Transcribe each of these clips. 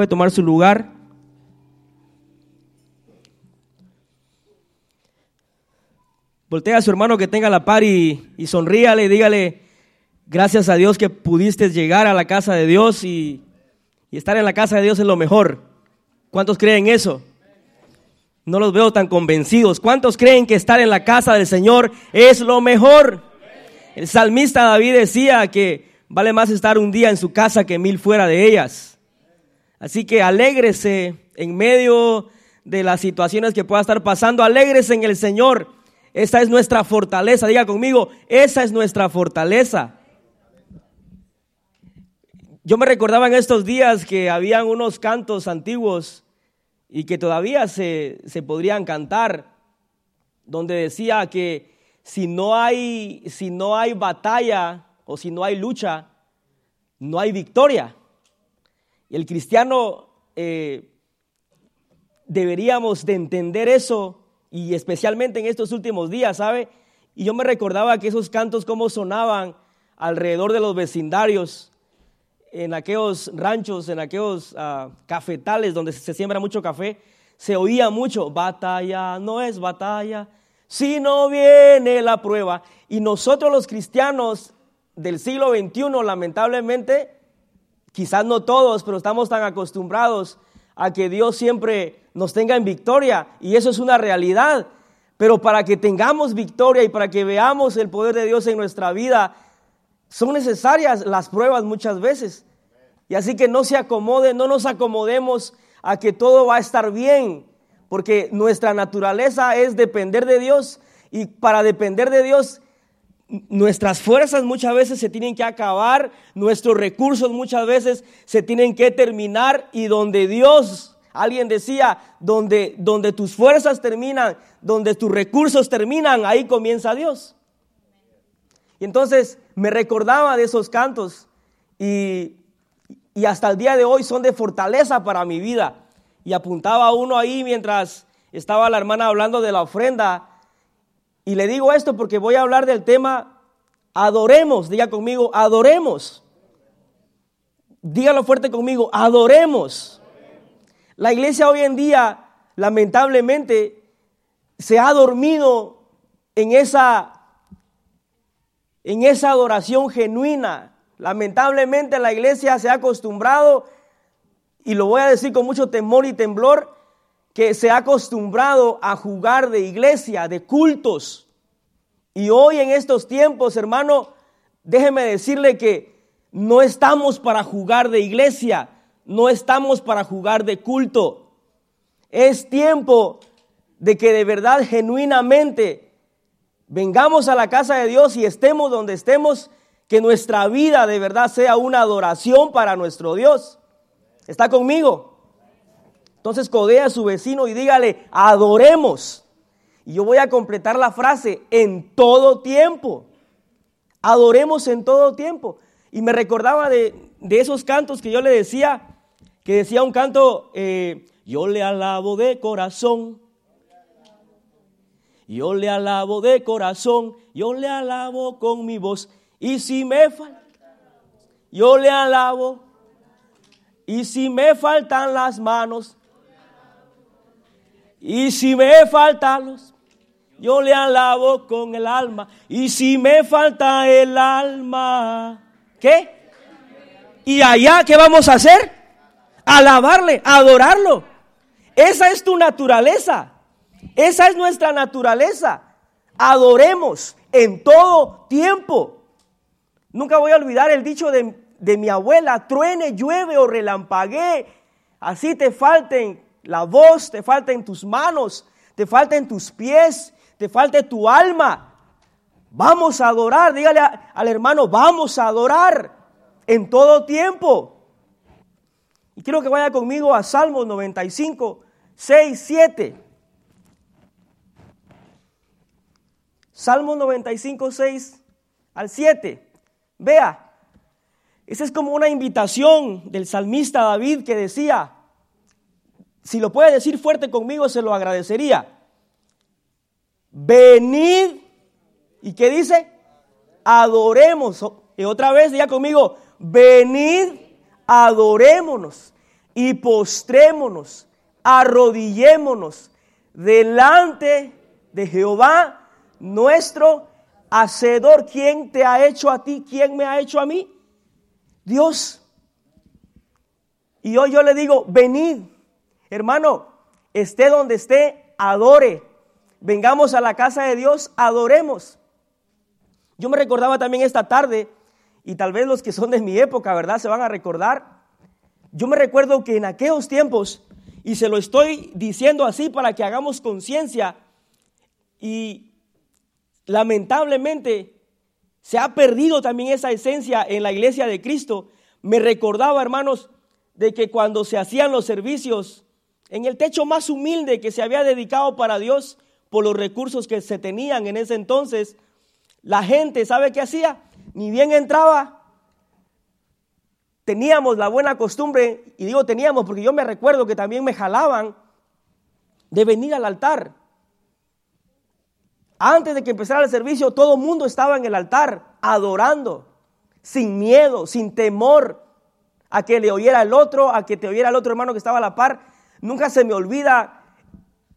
puede tomar su lugar. Voltea a su hermano que tenga la par y, sonríale y dígale, gracias a Dios que pudiste llegar a la casa de Dios y, y estar en la casa de Dios es lo mejor. ¿Cuántos creen eso? No los veo tan convencidos. ¿Cuántos creen que estar en la casa del Señor es lo mejor? El salmista David decía que vale más estar un día en su casa que mil fuera de ellas. Así que alégrese en medio de las situaciones que pueda estar pasando. Alégrese en el Señor. Esa es nuestra fortaleza. Diga conmigo, esa es nuestra fortaleza. Yo me recordaba en estos días que habían unos cantos antiguos y que todavía se, se podrían cantar, donde decía que si no, hay, si no hay batalla o si no hay lucha, no hay victoria. El cristiano eh, deberíamos de entender eso y especialmente en estos últimos días, ¿sabe? Y yo me recordaba que esos cantos cómo sonaban alrededor de los vecindarios, en aquellos ranchos, en aquellos uh, cafetales donde se siembra mucho café, se oía mucho, batalla no es batalla, si no viene la prueba. Y nosotros los cristianos del siglo XXI, lamentablemente, quizás no todos, pero estamos tan acostumbrados a que Dios siempre nos tenga en victoria y eso es una realidad. Pero para que tengamos victoria y para que veamos el poder de Dios en nuestra vida, son necesarias las pruebas muchas veces. Y así que no se acomode, no nos acomodemos a que todo va a estar bien, porque nuestra naturaleza es depender de Dios y para depender de Dios nuestras fuerzas muchas veces se tienen que acabar, nuestros recursos muchas veces se tienen que terminar y donde Dios, alguien decía, donde, donde tus fuerzas terminan, donde tus recursos terminan, ahí comienza Dios. Y entonces me recordaba de esos cantos y, y hasta el día de hoy son de fortaleza para mi vida. Y apuntaba uno ahí mientras estaba la hermana hablando de la ofrenda y le digo esto porque voy a hablar del tema adoremos. Diga conmigo, adoremos. Dígalo fuerte conmigo, adoremos. La iglesia hoy en día, lamentablemente, se ha dormido en esa, en esa adoración genuina. Lamentablemente la iglesia se ha acostumbrado, y lo voy a decir con mucho temor y temblor, que se ha acostumbrado a jugar de iglesia, de cultos. Y hoy en estos tiempos, hermano, déjeme decirle que no estamos para jugar de iglesia, no estamos para jugar de culto. Es tiempo de que de verdad, genuinamente, vengamos a la casa de Dios y estemos donde estemos, que nuestra vida de verdad sea una adoración para nuestro Dios. ¿Está conmigo? Entonces codea a su vecino y dígale, adoremos. Y yo voy a completar la frase, en todo tiempo. Adoremos en todo tiempo. Y me recordaba de, esos cantos que yo le decía, que decía un canto, eh, yo le alabo de corazón. Yo le alabo de corazón, yo le alabo con mi voz. Y si me falta, yo le alabo. Y si me faltan las manos, y si me faltan los, yo le alabo con el alma. Y si me falta el alma, ¿qué? Y allá, ¿qué vamos a hacer? Alabarle, adorarlo. Esa es tu naturaleza. Esa es nuestra naturaleza. Adoremos en todo tiempo. Nunca voy a olvidar el dicho de, de mi abuela, truene, llueve o relampaguee, así te falten la voz, te falta en tus manos, te falta en tus pies, te falta tu alma. Vamos a adorar, dígale al hermano, vamos a adorar en todo tiempo. Y quiero que vaya conmigo a Salmos 95, 6, 7. Salmos 95, 6 al 7. Vea, esa es como una invitación del salmista David que decía, si lo puede decir fuerte conmigo, se lo agradecería. Venid, ¿y qué dice? Adoremos. Y otra vez, diga conmigo, venid, adorémonos. y postrémonos, arrodillémonos delante de Jehová nuestro Hacedor. ¿Quién te ha hecho a ti? ¿Quién me ha hecho a mí? Dios. Y hoy yo le digo, venid, hermano, esté donde esté, adore. Vengamos a la casa de Dios, adoremos. Yo me recordaba también esta tarde, y tal vez los que son de mi época, ¿verdad? Se van a recordar. Yo me recuerdo que en aquellos tiempos, y se lo estoy diciendo así para que hagamos conciencia, y lamentablemente se ha perdido también esa esencia en la iglesia de Cristo. Me recordaba, hermanos, de que cuando se hacían los servicios en el techo más humilde que se había dedicado para Dios por los recursos que se tenían en ese entonces, la gente, ¿sabe qué hacía? Ni bien entraba. Teníamos la buena costumbre, y digo teníamos porque yo me recuerdo que también me jalaban de venir al altar. Antes de que empezara el servicio, todo el mundo estaba en el altar adorando, sin miedo, sin temor a que le oyera el otro, a que te oyera el otro hermano que estaba a la par. Nunca se me olvida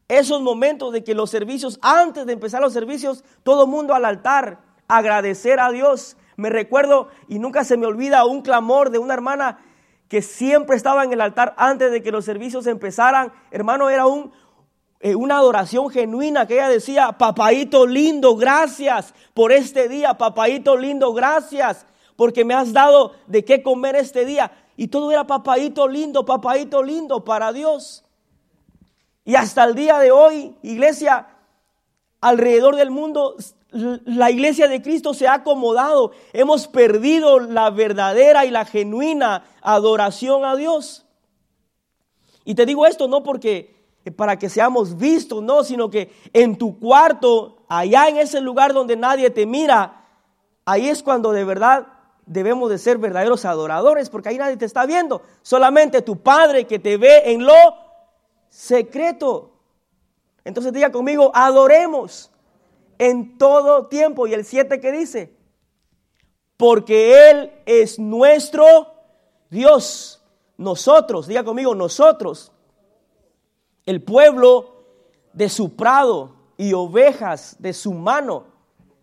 esos momentos de que los servicios, antes de empezar los servicios, todo mundo al altar, agradecer a Dios. Me recuerdo y nunca se me olvida un clamor de una hermana que siempre estaba en el altar antes de que los servicios empezaran. Hermano, era un, eh, una adoración genuina que ella decía, papaito lindo, gracias por este día, papaito lindo, gracias porque me has dado de qué comer este día. Y todo era papaito lindo, papaito lindo para Dios. Y hasta el día de hoy, iglesia, alrededor del mundo, la iglesia de Cristo se ha acomodado. Hemos perdido la verdadera y la genuina adoración a Dios. Y te digo esto no porque eh, para que seamos vistos, no, sino que en tu cuarto, allá en ese lugar donde nadie te mira, ahí es cuando de verdad debemos de ser verdaderos adoradores, porque ahí nadie te está viendo, solamente tu Padre que te ve en lo secreto. Entonces diga conmigo, adoremos en todo tiempo. Y el 7 que dice, porque Él es nuestro Dios. Nosotros, diga conmigo, nosotros, el pueblo de su prado y ovejas de su mano,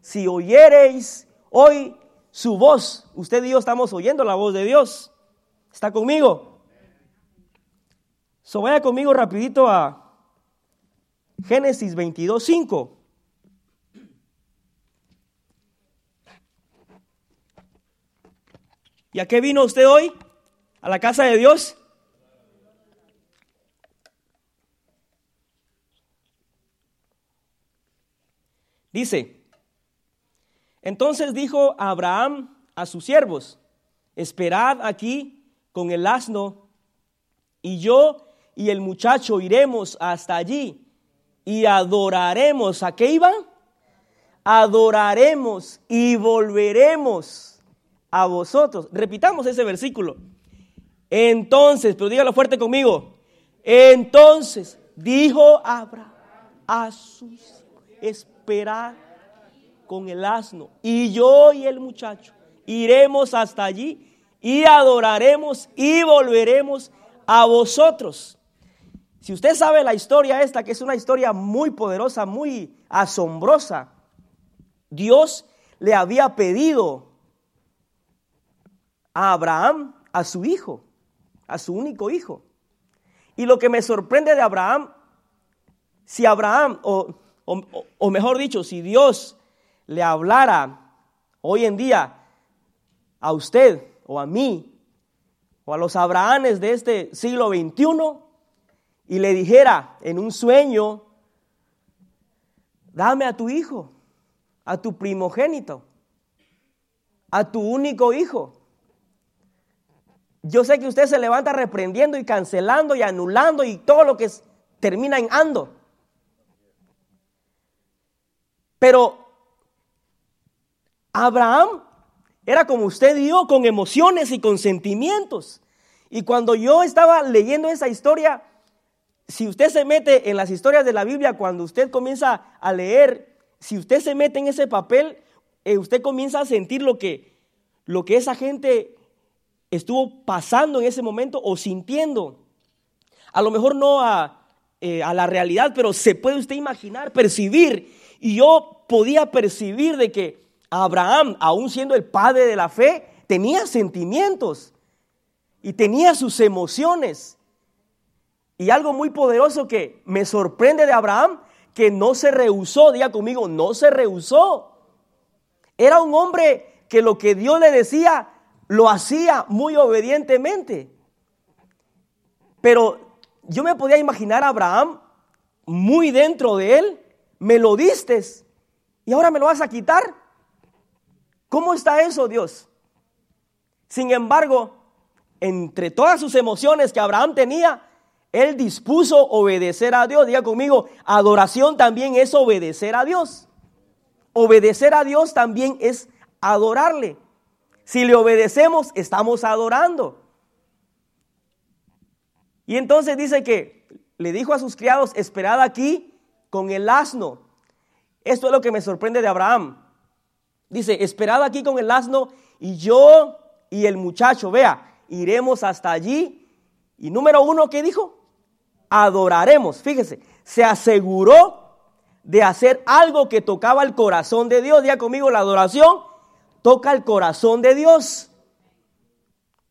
si oyereis hoy su voz, usted y yo estamos oyendo la voz de Dios. ¿Está conmigo? So vaya conmigo rapidito a Génesis 22, 5. ¿Y a qué vino usted hoy? ¿A la casa de Dios? Dice, entonces dijo Abraham a sus siervos, esperad aquí con el asno y yo y el muchacho iremos hasta allí y adoraremos. ¿A qué iban? Adoraremos y volveremos a vosotros. Repitamos ese versículo. Entonces, pero dígalo fuerte conmigo. Entonces dijo Abraham a sus esperar con el asno y yo y el muchacho iremos hasta allí y adoraremos y volveremos a vosotros. Si usted sabe la historia esta, que es una historia muy poderosa, muy asombrosa, Dios le había pedido a Abraham, a su hijo, a su único hijo. Y lo que me sorprende de Abraham, si Abraham, o, o, mejor dicho, si Dios le hablara hoy en día a usted o a mí, o a los Abrahames de este siglo XXI, y le dijera en un sueño, dame a tu hijo, a tu primogénito, a tu único hijo. Yo sé que usted se levanta reprendiendo y cancelando y anulando y todo lo que termina en ando. Pero Abraham era como usted y yo, con emociones y con sentimientos. Y cuando yo estaba leyendo esa historia, si usted se mete en las historias de la Biblia, cuando usted comienza a leer, si usted se mete en ese papel, eh, usted comienza a sentir lo que, lo que esa gente estuvo pasando en ese momento o sintiendo. A lo mejor no a, eh, a la realidad, pero se puede usted imaginar, percibir. Y yo podía percibir de que Abraham, aún siendo el padre de la fe, tenía sentimientos y tenía sus emociones. Y algo muy poderoso que me sorprende de Abraham, que no se rehusó, diga conmigo, no se rehusó. Era un hombre que lo que Dios le decía lo hacía muy obedientemente. Pero yo me podía imaginar a Abraham muy dentro de él, me lo diste y ahora me lo vas a quitar. ¿Cómo está eso, Dios? Sin embargo, entre todas sus emociones que Abraham tenía, él dispuso obedecer a Dios. Diga conmigo, adoración también es obedecer a Dios. Obedecer a Dios también es adorarle. Si le obedecemos, estamos adorando. Y entonces dice que le dijo a sus criados, esperad aquí con el asno. Esto es lo que me sorprende de Abraham. Dice, esperad aquí con el asno y yo y el muchacho, vea, iremos hasta allí. Y número uno, ¿qué dijo? Adoraremos. Fíjese, se aseguró de hacer algo que tocaba el corazón de Dios. Diga conmigo, la adoración toca el corazón de Dios.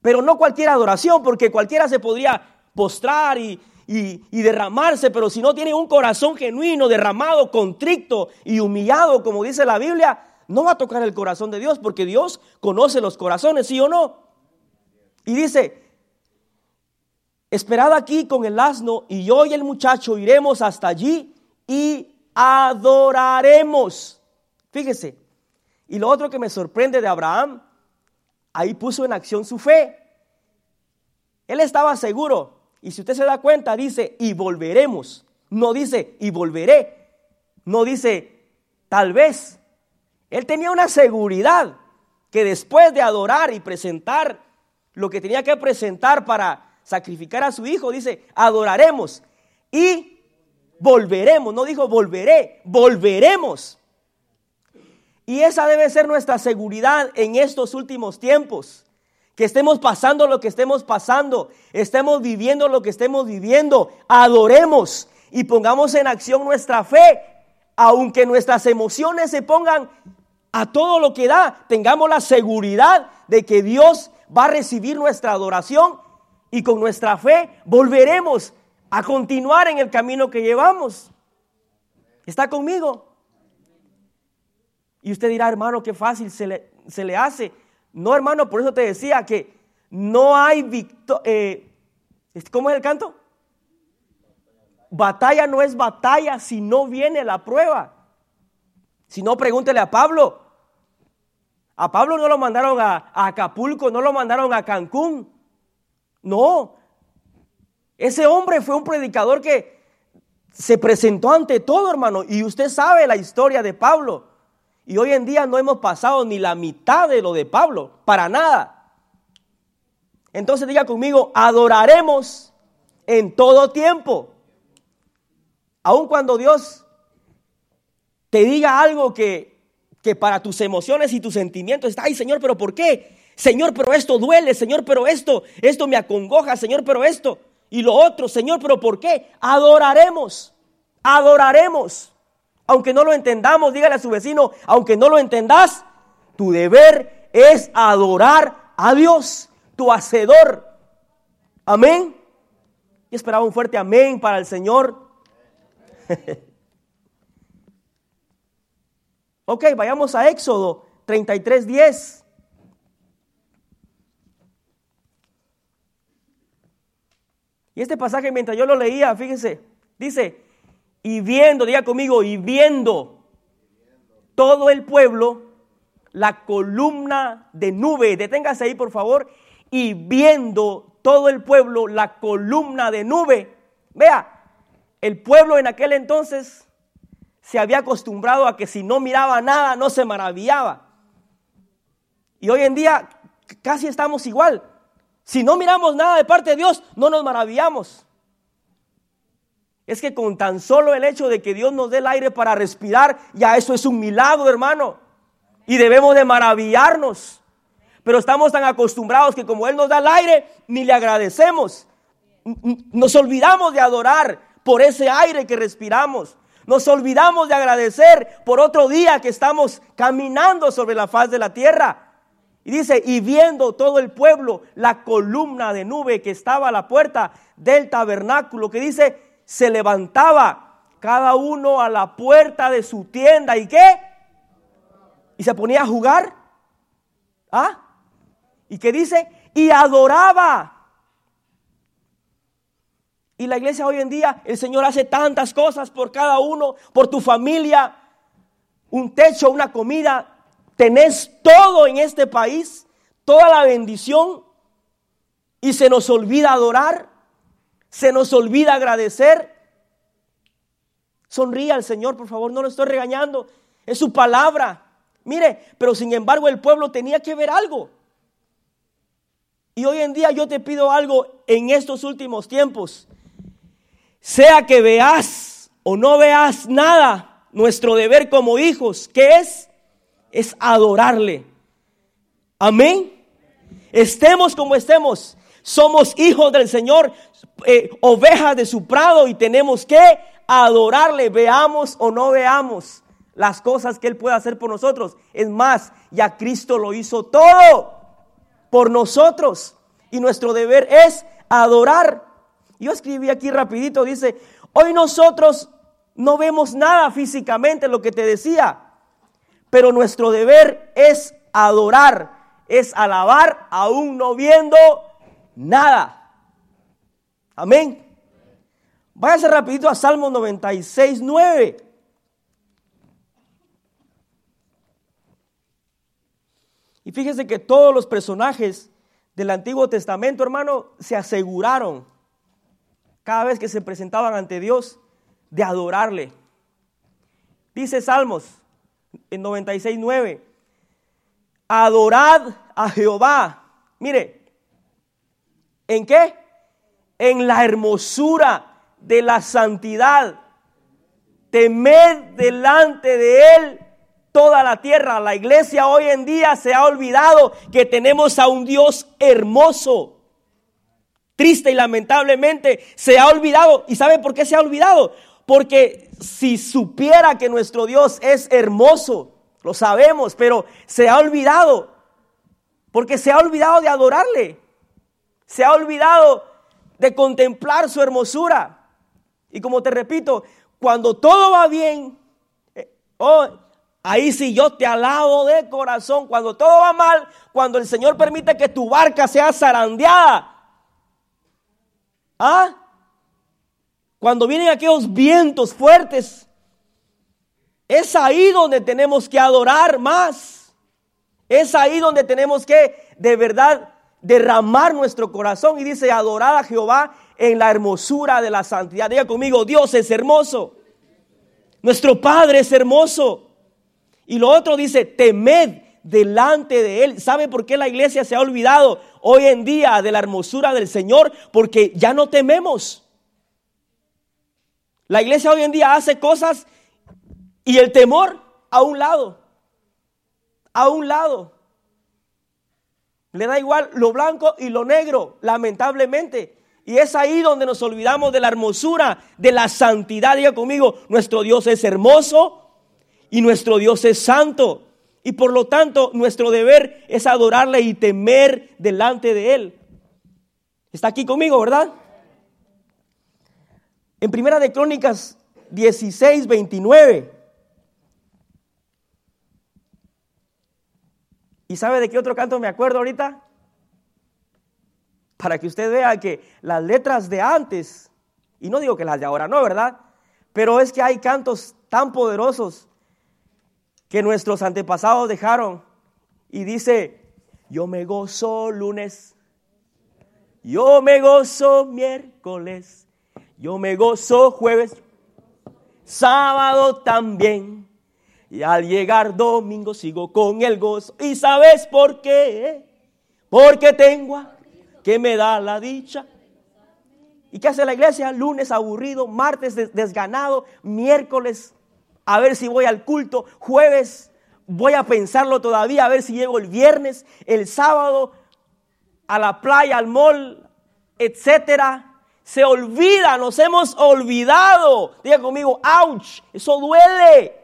Pero no cualquier adoración, porque cualquiera se podría postrar y, y, derramarse, pero si no tiene un corazón genuino, derramado, contrito y humillado, como dice la Biblia, no va a tocar el corazón de Dios, porque Dios conoce los corazones, ¿sí o no? Y dice, esperad aquí con el asno y yo y el muchacho iremos hasta allí y adoraremos. Fíjese, y lo otro que me sorprende de Abraham, ahí puso en acción su fe. Él estaba seguro y si usted se da cuenta, dice, y volveremos. No dice, y volveré. No dice, tal vez. Él tenía una seguridad que después de adorar y presentar lo que tenía que presentar para sacrificar a su hijo, dice, adoraremos y volveremos. No dijo volveré, volveremos. Y esa debe ser nuestra seguridad en estos últimos tiempos que estemos pasando lo que estemos pasando, estemos viviendo lo que estemos viviendo, adoremos y pongamos en acción nuestra fe, aunque nuestras emociones se pongan a todo lo que da, tengamos la seguridad de que Dios va a recibir nuestra adoración y con nuestra fe volveremos a continuar en el camino que llevamos. ¿Está conmigo? Y usted dirá, hermano, qué fácil se le, se le hace. No, hermano, por eso te decía que no hay victoria. Eh, ¿Cómo es el canto? Batalla no es batalla si no viene la prueba. Si no, pregúntele a Pablo. A Pablo no lo mandaron a, Acapulco, no lo mandaron a Cancún. No. Ese hombre fue un predicador que se presentó ante todo, hermano. Y usted sabe la historia de Pablo. Y hoy en día no hemos pasado ni la mitad de lo de Pablo, para nada. Entonces diga conmigo, adoraremos en todo tiempo. Aun cuando Dios te diga algo que, que para tus emociones y tus sentimientos está, ay Señor, pero ¿por qué? Señor, pero esto duele, Señor, pero esto, esto me acongoja, Señor, pero esto y lo otro, Señor, pero ¿por qué? Adoraremos, adoraremos. Aunque no lo entendamos, dígale a su vecino, aunque no lo entendas, tu deber es adorar a Dios, tu hacedor. Amén. Y esperaba un fuerte amén para el Señor. ok, vayamos a Éxodo 33, 10. Y este pasaje, mientras yo lo leía, fíjese, dice, y viendo, diga conmigo, y viendo todo el pueblo la columna de nube. Deténgase ahí, por favor. Y viendo todo el pueblo la columna de nube. Vea, el pueblo en aquel entonces se había acostumbrado a que si no miraba nada no se maravillaba. Y hoy en día casi estamos igual. Si no miramos nada de parte de Dios, no nos maravillamos. Es que con tan solo el hecho de que Dios nos dé el aire para respirar, ya eso es un milagro, hermano. Y debemos de maravillarnos. Pero estamos tan acostumbrados que como Él nos da el aire, ni le agradecemos. Nos olvidamos de adorar por ese aire que respiramos. Nos olvidamos de agradecer por otro día que estamos caminando sobre la faz de la tierra. Y dice, y viendo todo el pueblo la columna de nube que estaba a la puerta del tabernáculo, que dice, se levantaba cada uno a la puerta de su tienda. ¿Y qué? Y se ponía a jugar. ¿Ah? ¿Y qué dice? Y adoraba. Y la iglesia hoy en día, el Señor hace tantas cosas por cada uno, por tu familia, un techo, una comida. Tenés todo en este país, toda la bendición. Y se nos olvida adorar, se nos olvida agradecer. Sonríe al Señor, por favor, no lo estoy regañando. Es su palabra. Mire, pero sin embargo el pueblo tenía que ver algo. Y hoy en día yo te pido algo en estos últimos tiempos sea que veas o no veas nada, nuestro deber como hijos, ¿qué es? Es adorarle. Amén. Estemos como estemos, somos hijos del Señor, eh, ovejas de su prado y tenemos que adorarle, veamos o no veamos las cosas que Él puede hacer por nosotros. Es más, ya Cristo lo hizo todo por nosotros y nuestro deber es adorar. Yo escribí aquí rapidito, dice, hoy nosotros no vemos nada físicamente, lo que te decía, pero nuestro deber es adorar, es alabar aún no viendo nada. Amén. Váyase rapidito a Salmo 96, 9. Y fíjese que todos los personajes del Antiguo Testamento, hermano, se aseguraron cada vez que se presentaban ante Dios, de adorarle. Dice Salmos en 96.9, adorad a Jehová. Mire, ¿en qué? En la hermosura de la santidad. Temed delante de Él toda la tierra. La iglesia hoy en día se ha olvidado que tenemos a un Dios hermoso triste y lamentablemente se ha olvidado. ¿Y sabe por qué se ha olvidado? Porque si supiera que nuestro Dios es hermoso, lo sabemos, pero se ha olvidado. Porque se ha olvidado de adorarle. Se ha olvidado de contemplar su hermosura. Y como te repito, cuando todo va bien, eh, oh, ahí sí yo te alabo de corazón. Cuando todo va mal, cuando el Señor permite que tu barca sea zarandeada, ¿Ah? Cuando vienen aquellos vientos fuertes, es ahí donde tenemos que adorar más. Es ahí donde tenemos que de verdad derramar nuestro corazón y dice adorar a Jehová en la hermosura de la santidad. Diga conmigo, Dios es hermoso. Nuestro Padre es hermoso. Y lo otro dice, temed delante de Él. ¿Sabe por qué la iglesia se ha olvidado hoy en día de la hermosura del Señor? Porque ya no tememos. La iglesia hoy en día hace cosas y el temor a un lado. A un lado. Le da igual lo blanco y lo negro, lamentablemente. Y es ahí donde nos olvidamos de la hermosura, de la santidad. Diga conmigo, nuestro Dios es hermoso y nuestro Dios es santo. Y por lo tanto, nuestro deber es adorarle y temer delante de Él. Está aquí conmigo, ¿verdad? En Primera de Crónicas 16, 29. ¿Y sabe de qué otro canto me acuerdo ahorita? Para que usted vea que las letras de antes, y no digo que las de ahora no, ¿verdad? Pero es que hay cantos tan poderosos que nuestros antepasados dejaron. Y dice, yo me gozo lunes, yo me gozo miércoles, yo me gozo jueves, sábado también. Y al llegar domingo sigo con el gozo. ¿Y sabes por qué? Porque tengo que me da la dicha. ¿Y qué hace la iglesia? Lunes aburrido, martes desganado, miércoles a ver si voy al culto. Jueves voy a pensarlo todavía, a ver si llego el viernes, el sábado, a la playa, al mall, etcétera. Se olvida, nos hemos olvidado. Diga conmigo, ouch, eso duele.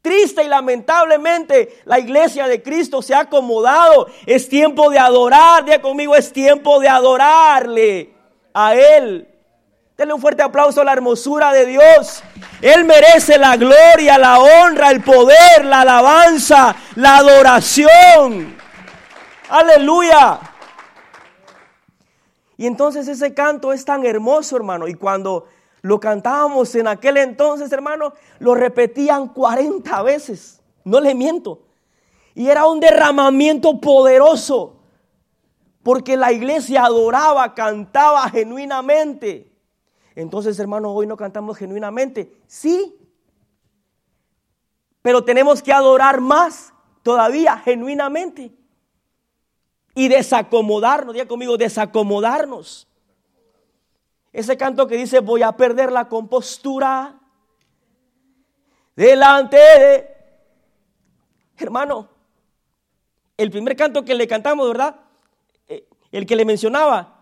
Triste y lamentablemente la iglesia de Cristo se ha acomodado. Es tiempo de adorar. Diga conmigo, es tiempo de adorarle a Él. Denle un fuerte aplauso a la hermosura de Dios. Él merece la gloria, la honra, el poder, la alabanza, la adoración. Aleluya. Y entonces ese canto es tan hermoso, hermano. Y cuando lo cantábamos en aquel entonces, hermano, lo repetían 40 veces. No le miento. Y era un derramamiento poderoso. Porque la iglesia adoraba, cantaba genuinamente. Entonces, hermano, hoy no cantamos genuinamente. Sí. Pero tenemos que adorar más todavía genuinamente. Y desacomodarnos, diga conmigo, desacomodarnos. Ese canto que dice, voy a perder la compostura delante de... Hermano, el primer canto que le cantamos, ¿verdad? Eh, el que le mencionaba,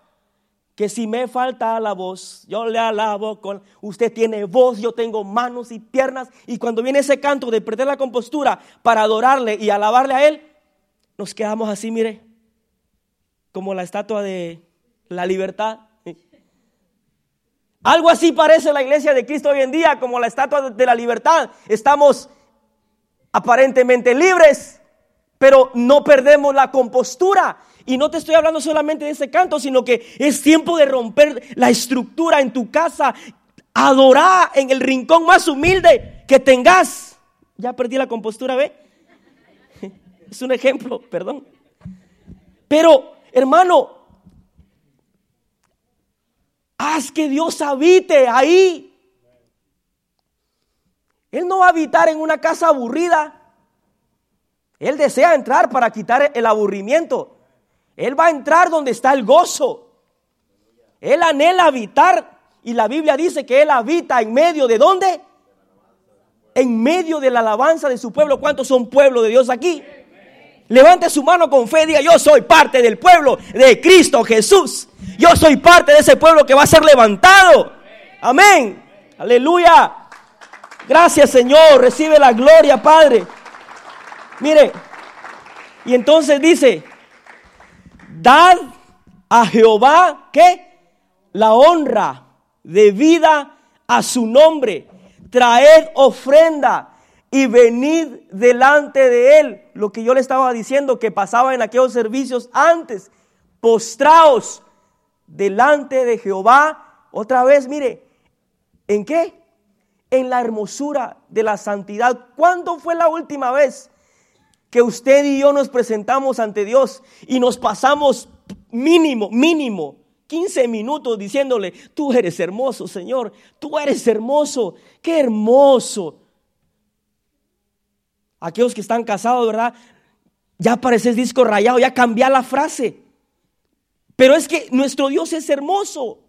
que si me falta la voz, yo le alabo con... Usted tiene voz, yo tengo manos y piernas. Y cuando viene ese canto de perder la compostura para adorarle y alabarle a Él, nos quedamos así, mire, como la estatua de la libertad. Algo así parece la iglesia de Cristo hoy en día, como la estatua de la libertad. Estamos aparentemente libres, pero no perdemos la compostura. Y no te estoy hablando solamente de ese canto, sino que es tiempo de romper la estructura en tu casa. Adorar en el rincón más humilde que tengas. Ya perdí la compostura, ¿ve? Es un ejemplo, perdón. Pero, hermano, Haz que Dios habite ahí. Él no va a habitar en una casa aburrida. Él desea entrar para quitar el aburrimiento. Él va a entrar donde está el gozo. Él anhela habitar y la Biblia dice que Él habita en medio de dónde? En medio de la alabanza de su pueblo. ¿Cuántos son pueblo de Dios aquí? Levante su mano con fe y diga, yo soy parte del pueblo de Cristo Jesús. Yo soy parte de ese pueblo que va a ser levantado. Amén. Aleluya. Gracias Señor. Recibe la gloria, Padre. Mire. Y entonces dice, dad a Jehová que la honra debida a su nombre. Traed ofrenda y venid delante de él. Lo que yo le estaba diciendo que pasaba en aquellos servicios antes. Postraos delante de Jehová. Otra vez, mire, ¿en qué? En la hermosura de la santidad. ¿Cuándo fue la última vez que usted y yo nos presentamos ante Dios y nos pasamos mínimo, mínimo, 15 minutos diciéndole, tú eres hermoso, Señor, tú eres hermoso, qué hermoso aquellos que están casados, ¿verdad? Ya pareces disco rayado, ya cambia la frase. Pero es que nuestro Dios es hermoso.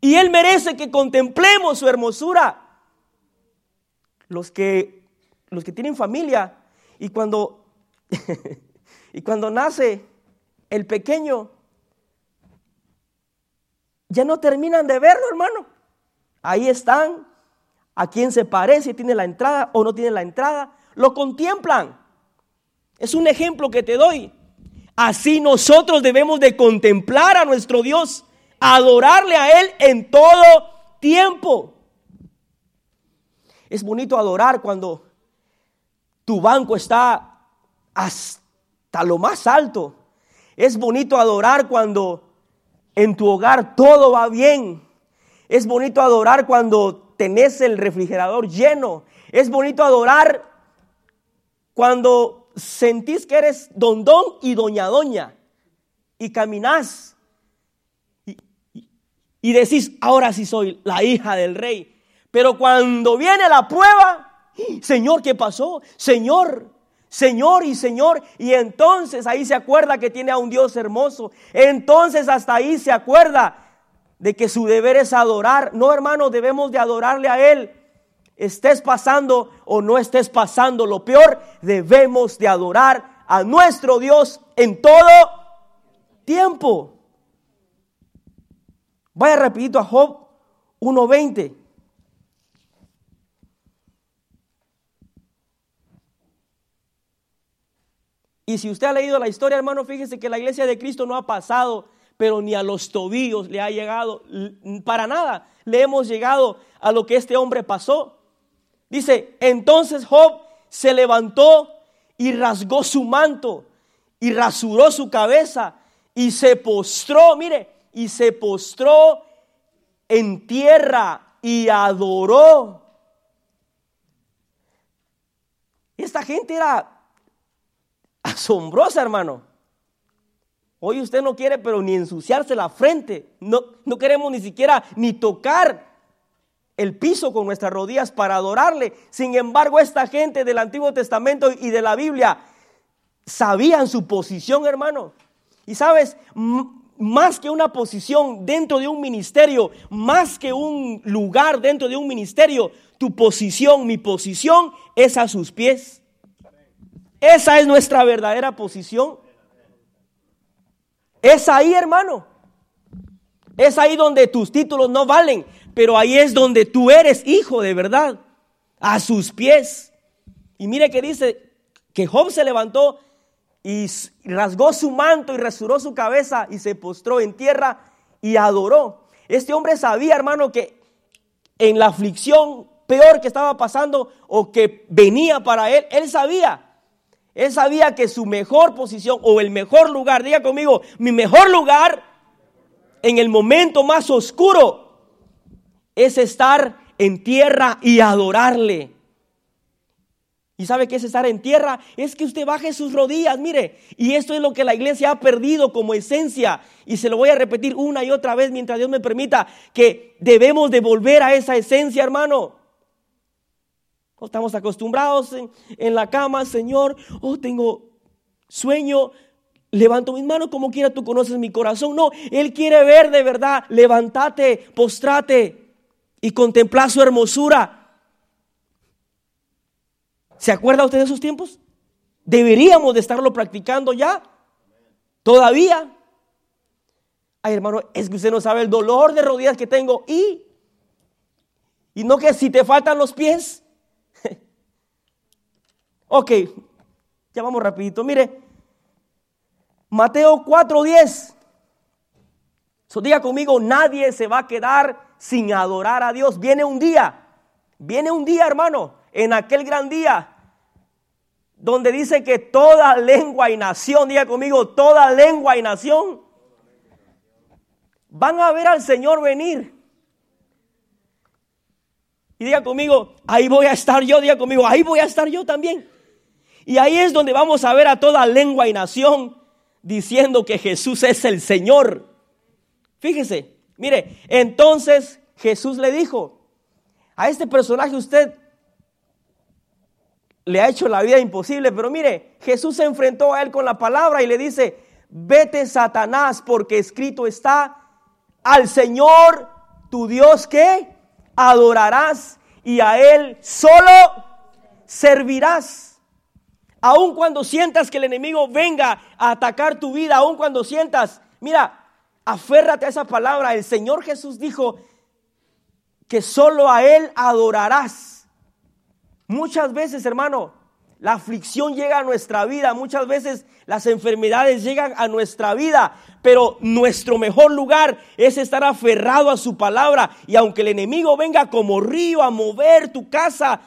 Y Él merece que contemplemos su hermosura. Los que, los que tienen familia y cuando, y cuando nace el pequeño, ya no terminan de verlo, hermano. Ahí están. A quién se parece, tiene la entrada o no tiene la entrada lo contemplan. Es un ejemplo que te doy. Así nosotros debemos de contemplar a nuestro Dios, adorarle a Él en todo tiempo. Es bonito adorar cuando tu banco está hasta lo más alto. Es bonito adorar cuando en tu hogar todo va bien. Es bonito adorar cuando tenés el refrigerador lleno. Es bonito adorar cuando sentís que eres don don y doña doña y caminás y, decís, ahora sí soy la hija del rey. Pero cuando viene la prueba, Señor, ¿qué pasó? Señor, Señor y Señor. Y entonces ahí se acuerda que tiene a un Dios hermoso. Entonces hasta ahí se acuerda de que su deber es adorar. No, hermano, debemos de adorarle a Él estés pasando o no estés pasando lo peor, debemos de adorar a nuestro Dios en todo tiempo. Vaya rapidito a Job 1.20. Y si usted ha leído la historia, hermano, fíjese que la iglesia de Cristo no ha pasado, pero ni a los tobillos le ha llegado, para nada le hemos llegado a lo que este hombre pasó. Dice, entonces Job se levantó y rasgó su manto y rasuró su cabeza y se postró, mire, y se postró en tierra y adoró. Esta gente era asombrosa, hermano. Hoy usted no quiere, pero ni ensuciarse la frente. No, no queremos ni siquiera ni tocar el piso con nuestras rodillas para adorarle. Sin embargo, esta gente del Antiguo Testamento y de la Biblia sabían su posición, hermano. Y sabes, más que una posición dentro de un ministerio, más que un lugar dentro de un ministerio, tu posición, mi posición es a sus pies. Esa es nuestra verdadera posición. Es ahí, hermano. Es ahí donde tus títulos no valen, pero ahí es donde tú eres hijo de verdad, a sus pies. Y mire que dice que Job se levantó y rasgó su manto y resuró su cabeza y se postró en tierra y adoró. Este hombre sabía, hermano, que en la aflicción peor que estaba pasando o que venía para él, él sabía. Él sabía que su mejor posición o el mejor lugar, diga conmigo, mi mejor lugar en el momento más oscuro es estar en tierra y adorarle. ¿Y sabe qué es estar en tierra? Es que usted baje sus rodillas, mire. Y esto es lo que la iglesia ha perdido como esencia. Y se lo voy a repetir una y otra vez mientras Dios me permita, que debemos de volver a esa esencia, hermano. Estamos acostumbrados en, en la cama, Señor. Oh, tengo sueño. Levanto mis manos como quiera, tú conoces mi corazón. No, Él quiere ver de verdad. Levántate, postrate y contemplar su hermosura. ¿Se acuerda usted de esos tiempos? Deberíamos de estarlo practicando ya. Todavía. Ay, hermano, es que usted no sabe el dolor de rodillas que tengo. Y, y no que si te faltan los pies. Ok, ya vamos rapidito. Mire, Mateo 4:10. So, diga conmigo, nadie se va a quedar sin adorar a Dios. Viene un día, viene un día, hermano, en aquel gran día, donde dice que toda lengua y nación, diga conmigo, toda lengua y nación, van a ver al Señor venir. Y diga conmigo, ahí voy a estar yo, diga conmigo, ahí voy a estar yo también. Y ahí es donde vamos a ver a toda lengua y nación diciendo que Jesús es el Señor. Fíjese, Mire, entonces Jesús le dijo, a este personaje usted le ha hecho la vida imposible, pero mire, Jesús se enfrentó a él con la palabra y le dice, vete Satanás, porque escrito está, al Señor tu Dios que adorarás y a Él solo servirás. Aun cuando sientas que el enemigo venga a atacar tu vida, aun cuando sientas, mira, Aférrate a esa palabra. El Señor Jesús dijo que solo a Él adorarás. Muchas veces, hermano, la aflicción llega a nuestra vida, muchas veces las enfermedades llegan a nuestra vida, pero nuestro mejor lugar es estar aferrado a su palabra. Y aunque el enemigo venga como río a mover tu casa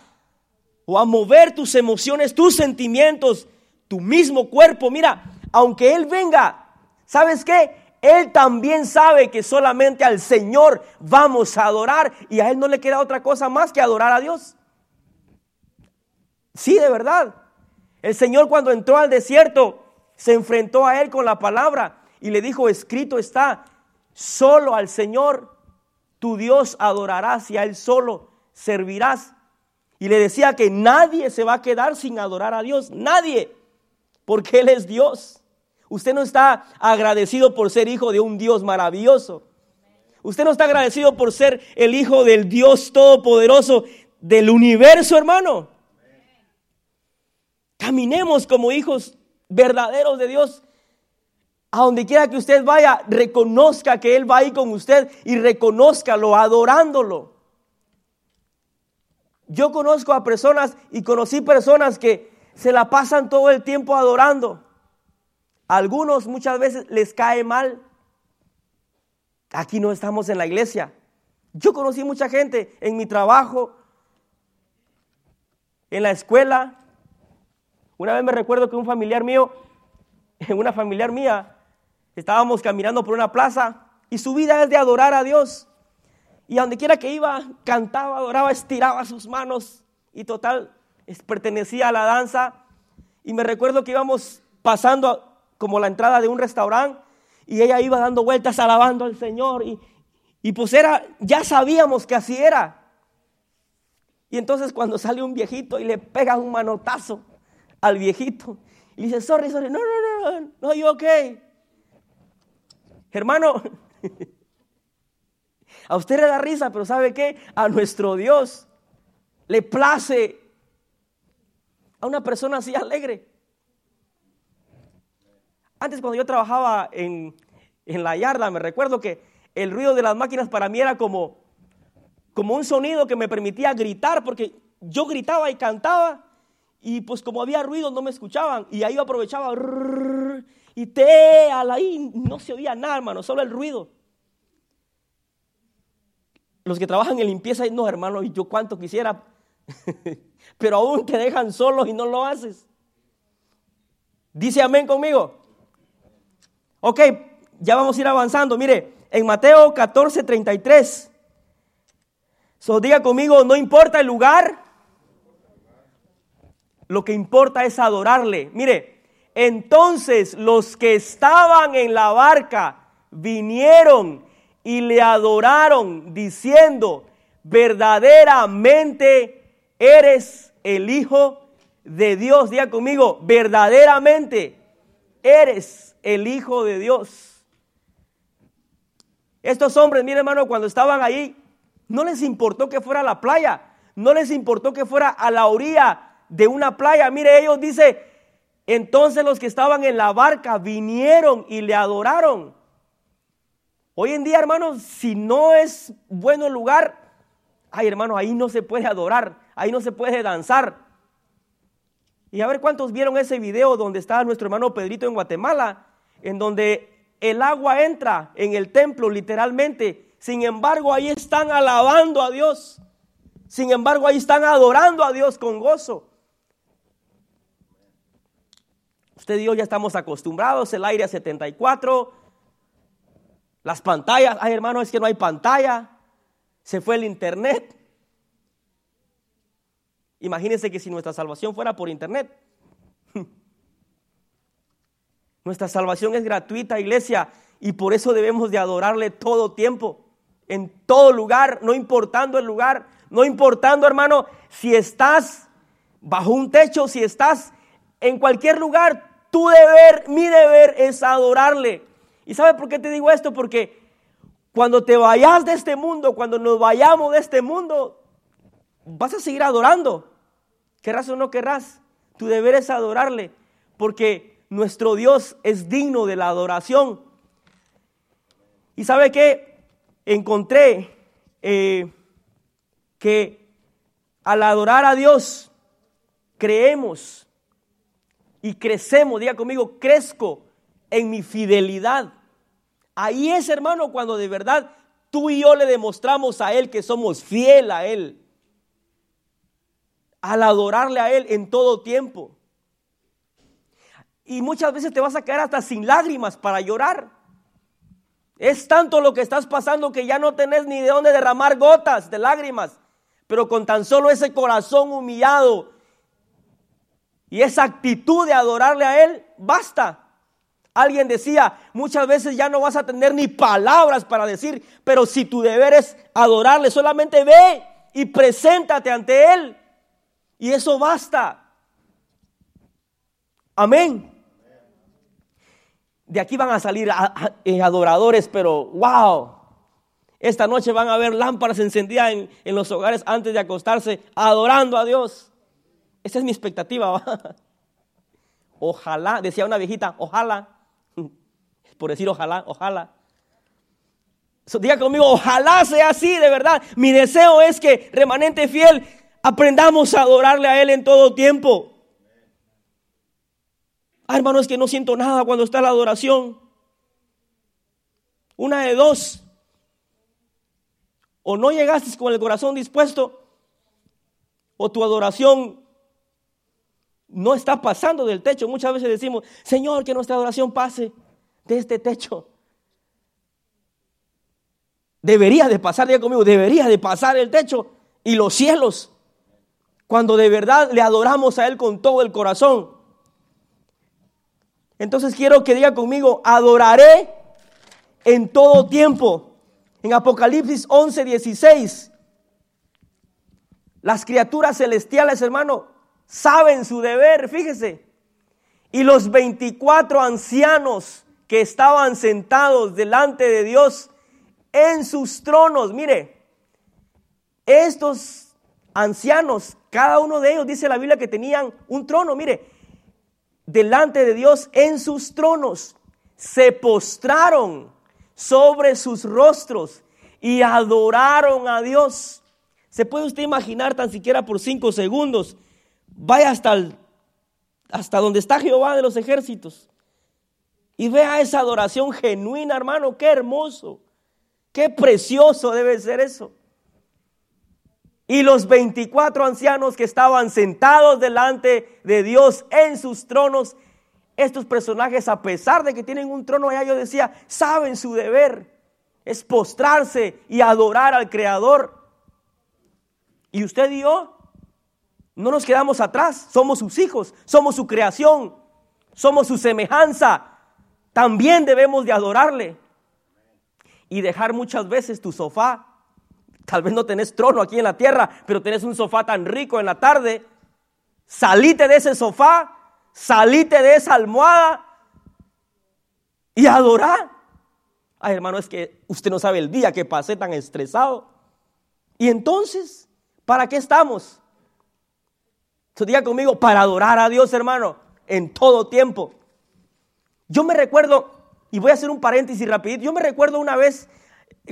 o a mover tus emociones, tus sentimientos, tu mismo cuerpo, mira, aunque Él venga, ¿sabes qué? Él también sabe que solamente al Señor vamos a adorar y a Él no le queda otra cosa más que adorar a Dios. Sí, de verdad. El Señor cuando entró al desierto se enfrentó a Él con la palabra y le dijo, escrito está, solo al Señor tu Dios adorarás y a Él solo servirás. Y le decía que nadie se va a quedar sin adorar a Dios, nadie, porque Él es Dios. Usted no está agradecido por ser hijo de un Dios maravilloso. Usted no está agradecido por ser el hijo del Dios todopoderoso. del universo, hermano. Caminemos como hijos verdaderos de Dios. A donde quiera que usted vaya, reconozca que Él va ahí con usted y reconózcalo adorándolo. Yo conozco a personas y conocí personas que se la pasan todo el tiempo adorando. algunos muchas veces les cae mal. Aquí no estamos en la iglesia. Yo conocí mucha gente en mi trabajo, en la escuela. Una vez me recuerdo que un familiar mío, una familiar mía, estábamos caminando por una plaza y su vida es de adorar a Dios. Y a donde quiera que iba, cantaba, adoraba, estiraba sus manos y total, pertenecía a la danza. Y me recuerdo que íbamos pasando como la entrada de un restaurante y ella iba dando vueltas alabando al Señor y, y pues era, ya sabíamos que así era. Y entonces cuando sale un viejito y le pega un manotazo al viejito y dice, sorry, sorry, no, no, no, no, no, yo ok. Hermano, a usted le da risa, pero ¿sabe qué? A nuestro Dios le place a una persona así alegre. Antes cuando yo trabajaba en, en la yarda, me recuerdo que el ruido de las máquinas para mí era como, como un sonido que me permitía gritar, porque yo gritaba y cantaba, y pues como había ruido no me escuchaban, y ahí yo aprovechaba, y te, ahí no se oía nada, hermano, solo el ruido. Los que trabajan en limpieza, no, hermano, yo cuánto quisiera, pero aún te dejan solos y no lo haces. Dice amén conmigo. Ok, ya vamos a ir avanzando. Mire, en Mateo 14, 33. So, diga conmigo, no importa el lugar, lo que importa es adorarle. Mire, entonces los que estaban en la barca vinieron y le adoraron diciendo, verdaderamente eres el Hijo de Dios. Diga conmigo, verdaderamente eres el Hijo de Dios. Estos hombres, mire hermano, cuando estaban ahí, no les importó que fuera a la playa, no les importó que fuera a la orilla de una playa. Mire, ellos dice, entonces los que estaban en la barca vinieron y le adoraron. Hoy en día, hermanos, si no es bueno el lugar, ay, hermano, ahí no se puede adorar, ahí no se puede danzar. Y a ver cuántos vieron ese video donde estaba nuestro hermano Pedrito en Guatemala, en donde el agua entra en el templo literalmente. Sin embargo, ahí están alabando a Dios. Sin embargo, ahí están adorando a Dios con gozo. Usted y yo ya estamos acostumbrados, el aire a 74, las pantallas, ay hermano, es que no hay pantalla. Se fue el internet. Imagínense que si nuestra salvación fuera por internet. Nuestra salvación es gratuita, iglesia, y por eso debemos de adorarle todo tiempo, en todo lugar, no importando el lugar, no importando, hermano, si estás bajo un techo, si estás en cualquier lugar, tu deber, mi deber es adorarle. ¿Y sabe por qué te digo esto? Porque cuando te vayas de este mundo, cuando nos vayamos de este mundo, vas a seguir adorando. Querrás o no querrás, tu deber es adorarle, porque nuestro Dios es digno de la adoración. ¿Y sabe qué? Encontré eh, que al adorar a Dios, creemos y crecemos, diga conmigo, crezco en mi fidelidad. Ahí es, hermano, cuando de verdad tú y yo le demostramos a Él que somos fiel a Él. Al adorarle a Él en todo tiempo. Y muchas veces te vas a quedar hasta sin lágrimas para llorar. Es tanto lo que estás pasando que ya no tenés ni de dónde derramar gotas de lágrimas. Pero con tan solo ese corazón humillado y esa actitud de adorarle a Él, basta. Alguien decía, muchas veces ya no vas a tener ni palabras para decir, pero si tu deber es adorarle, solamente ve y preséntate ante Él. Y eso basta. Amén. De aquí van a salir eh, adoradores, pero wow. Esta noche van a haber lámparas encendidas en, en los hogares antes de acostarse, adorando a Dios. Esa es mi expectativa. Ojalá, decía una viejita, ojalá, por decir ojalá, ojalá. diga conmigo, ojalá sea así, de verdad. Mi deseo es que, remanente fiel, aprendamos a adorarle a Él en todo tiempo. Ah, hermano, es que no siento nada cuando está la adoración. Una de dos. O no llegaste con el corazón dispuesto, o tu adoración no está pasando del techo. Muchas veces decimos, Señor, que nuestra adoración pase de este techo. Debería de pasar, diga conmigo, debería de pasar el techo y los cielos. Cuando de verdad le adoramos a Él con todo el corazón. Entonces quiero que diga conmigo, adoraré en todo tiempo. En Apocalipsis 11, 16. Las criaturas celestiales, hermano, saben su deber, fíjese. Y los 24 ancianos que estaban sentados delante de Dios en sus tronos, mire, estos ancianos, cada uno de ellos dice la Biblia que tenían un trono, mire, delante de Dios en sus tronos, se postraron sobre sus rostros y adoraron a Dios. ¿Se puede usted imaginar tan siquiera por cinco segundos? Vaya hasta, hasta donde está Jehová de los ejércitos y vea esa adoración genuina, hermano. Qué hermoso, qué precioso debe ser eso. Y los 24 ancianos que estaban sentados delante de Dios en sus tronos, estos personajes, a pesar de que tienen un trono allá, yo decía, saben su deber, es postrarse y adorar al Creador. Y usted y yo no nos quedamos atrás, somos sus hijos, somos su creación, somos su semejanza. También debemos de adorarle y dejar muchas veces tu sofá. Tal vez no tenés trono aquí en la tierra, pero tenés un sofá tan rico en la tarde. Salite de ese sofá salite de esa almohada y adorar. Ay, hermano, es que usted no sabe el día que pasé tan estresado. Y entonces, ¿para qué estamos? Entonces diga conmigo, para adorar a Dios, hermano, en todo tiempo. Yo me recuerdo, y voy a hacer un paréntesis rapidito, yo me recuerdo una vez,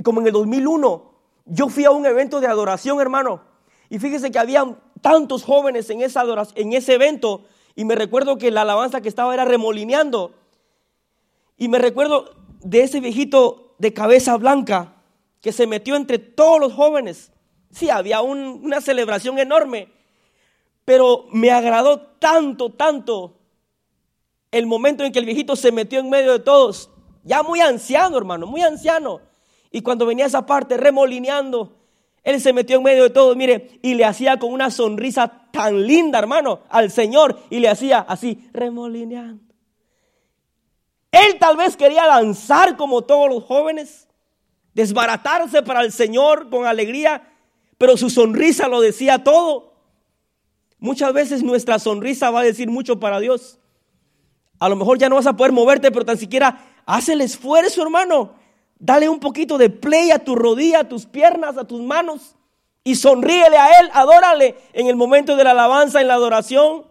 como en el 2001, yo fui a un evento de adoración, hermano, y fíjese que había tantos jóvenes en, esa en ese evento y me recuerdo que la alabanza que estaba era remolineando. Y me recuerdo de ese viejito de cabeza blanca que se metió entre todos los jóvenes. Sí, había una celebración enorme, pero me agradó tanto, tanto el momento en que el viejito se metió en medio de todos. Ya muy anciano, hermano, muy anciano. Y cuando venía esa parte remolineando, él se metió en medio de todo, mire, y le hacía con una sonrisa tan linda, hermano, al Señor, y le hacía así, remolineando. Él tal vez quería danzar como todos los jóvenes, desbaratarse para el Señor con alegría, pero su sonrisa lo decía todo. Muchas veces nuestra sonrisa va a decir mucho para Dios. A lo mejor ya no vas a poder moverte, pero tan siquiera haz el esfuerzo, hermano Dale un poquito de play a tu rodilla, a tus piernas, a tus manos. Y sonríele a Él, adórale en el momento de la alabanza, en la adoración.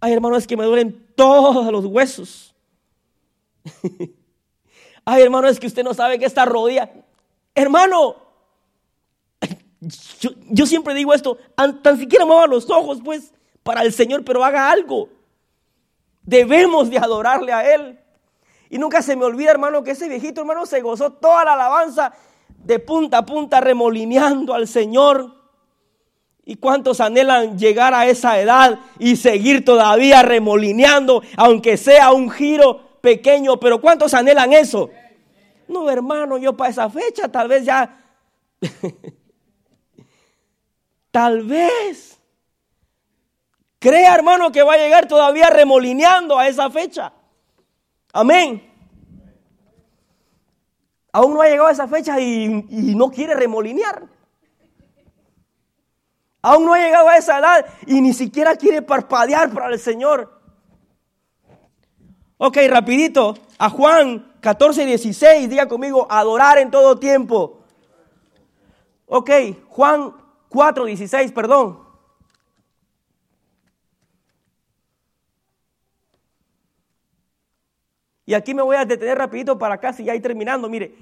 Ay, hermano, es que me duelen todos los huesos. Ay, hermano, es que usted no sabe que esta rodilla. Hermano, yo, siempre digo esto, tan siquiera mueva los ojos, pues, para el Señor, pero haga algo. Debemos de adorarle a Él. Y nunca se me olvida, hermano, que ese viejito, hermano, se gozó toda la alabanza de punta a punta, remolineando al Señor. ¿Y cuántos anhelan llegar a esa edad y seguir todavía remolineando, aunque sea un giro pequeño? Pero ¿cuántos anhelan eso? No, hermano, yo para esa fecha tal vez ya... tal vez. Crea, hermano, que va a llegar todavía remolineando a esa fecha. Amén. Aún no ha llegado a esa fecha y, no quiere remolinear. Aún no ha llegado a esa edad y ni siquiera quiere parpadear para el Señor. Ok, rapidito, a Juan 14, 16, diga conmigo, adorar en todo tiempo. Ok, Juan 4, 16, perdón. Y aquí me voy a detener rapidito para casi ya ir terminando. Mire,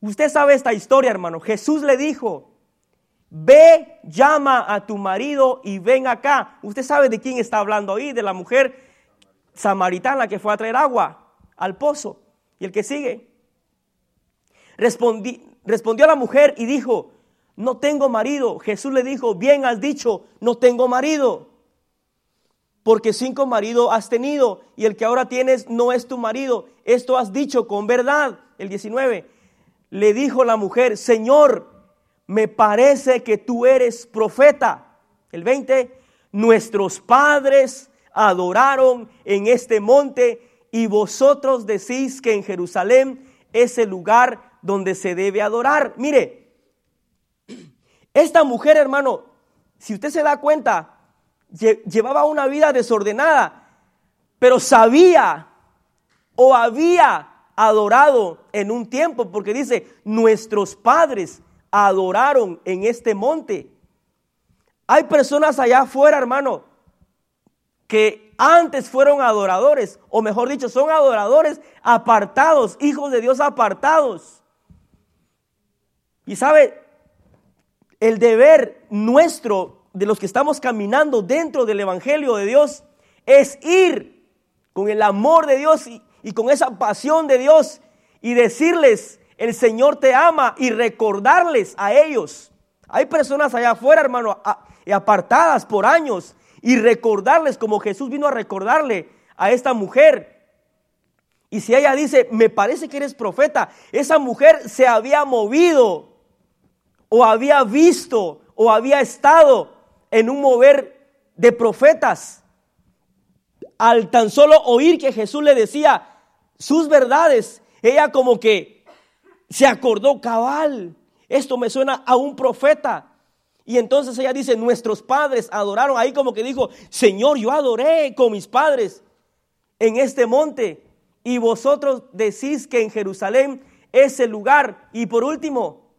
usted sabe esta historia, hermano. Jesús le dijo, ve, llama a tu marido y ven acá. Usted sabe de quién está hablando ahí, de la mujer samaritana que fue a traer agua al pozo. Y el que sigue. respondió a la mujer y dijo, no tengo marido. Jesús le dijo, bien has dicho, no tengo marido porque cinco maridos has tenido y el que ahora tienes no es tu marido. Esto has dicho con verdad. El 19. Le dijo la mujer, Señor, me parece que tú eres profeta. El 20. Nuestros padres adoraron en este monte y vosotros decís que en Jerusalén es el lugar donde se debe adorar. Mire, esta mujer, hermano, si usted se da cuenta, llevaba una vida desordenada, pero sabía o había adorado en un tiempo, porque dice, nuestros padres adoraron en este monte. Hay personas allá afuera, hermano, que antes fueron adoradores, o mejor dicho, son adoradores apartados, hijos de Dios apartados. Y sabe, el deber nuestro de los que estamos caminando dentro del Evangelio de Dios es ir con el amor de Dios y, con esa pasión de Dios y decirles, el Señor te ama y recordarles a ellos. Hay personas allá afuera, hermano, apartadas por años y recordarles como Jesús vino a recordarle a esta mujer. Y si ella dice, me parece que eres profeta, esa mujer se había movido o había visto o había estado en un mover de profetas. Al tan solo oír que Jesús le decía sus verdades, ella como que se acordó cabal. Esto me suena a un profeta. Y entonces ella dice, nuestros padres adoraron. Ahí como que dijo, Señor, yo adoré con mis padres en este monte. Y vosotros decís que en Jerusalén es el lugar. Y por último,